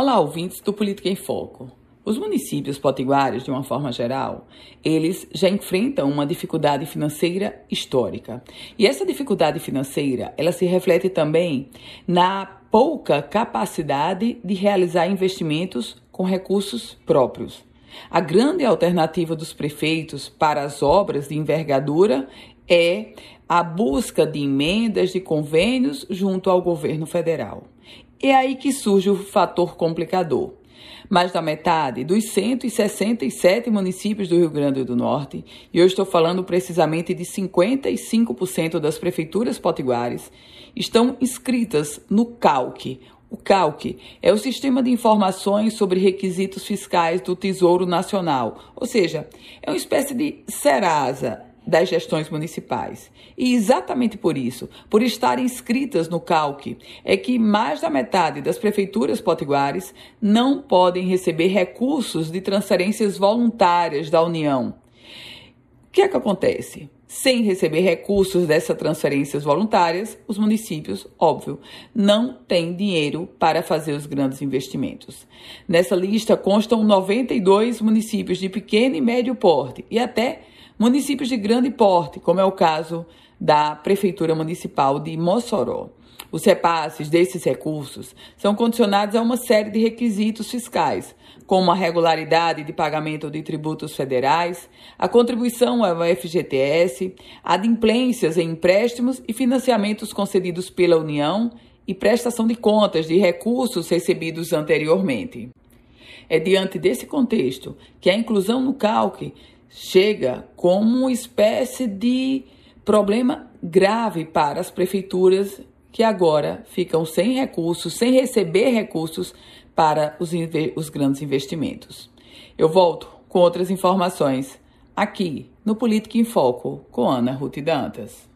Olá, ouvintes do Política em Foco. Os municípios potiguares, de uma forma geral, eles já enfrentam uma dificuldade financeira histórica. E essa dificuldade financeira, ela se reflete também na pouca capacidade de realizar investimentos com recursos próprios. A grande alternativa dos prefeitos para as obras de envergadura é a busca de emendas de convênios junto ao governo federal. É aí que surge o fator complicador. Mais da metade dos 167 municípios do Rio Grande do Norte, e eu estou falando precisamente de 55% das prefeituras potiguares, estão inscritas no CALC. O CALC é o Sistema de Informações sobre Requisitos Fiscais do Tesouro Nacional, ou seja, é uma espécie de Serasa das gestões municipais. E exatamente por isso, por estarem inscritas no CALC, é que mais da metade das prefeituras potiguares não podem receber recursos de transferências voluntárias da União. O que é que acontece? Sem receber recursos dessas transferências voluntárias, os municípios, óbvio, não têm dinheiro para fazer os grandes investimentos. Nessa lista constam 92 municípios de pequeno e médio porte e até municípios de grande porte, como é o caso da Prefeitura Municipal de Mossoró. Os repasses desses recursos são condicionados a uma série de requisitos fiscais, como a regularidade de pagamento de tributos federais, a contribuição ao FGTS, adimplências em empréstimos e financiamentos concedidos pela União e prestação de contas de recursos recebidos anteriormente. É diante desse contexto que a inclusão no CALC chega como uma espécie de problema grave para as prefeituras que agora ficam sem recursos, sem receber recursos para os, os grandes investimentos. Eu volto com outras informações aqui no Política em Foco com Ana Ruth Dantas.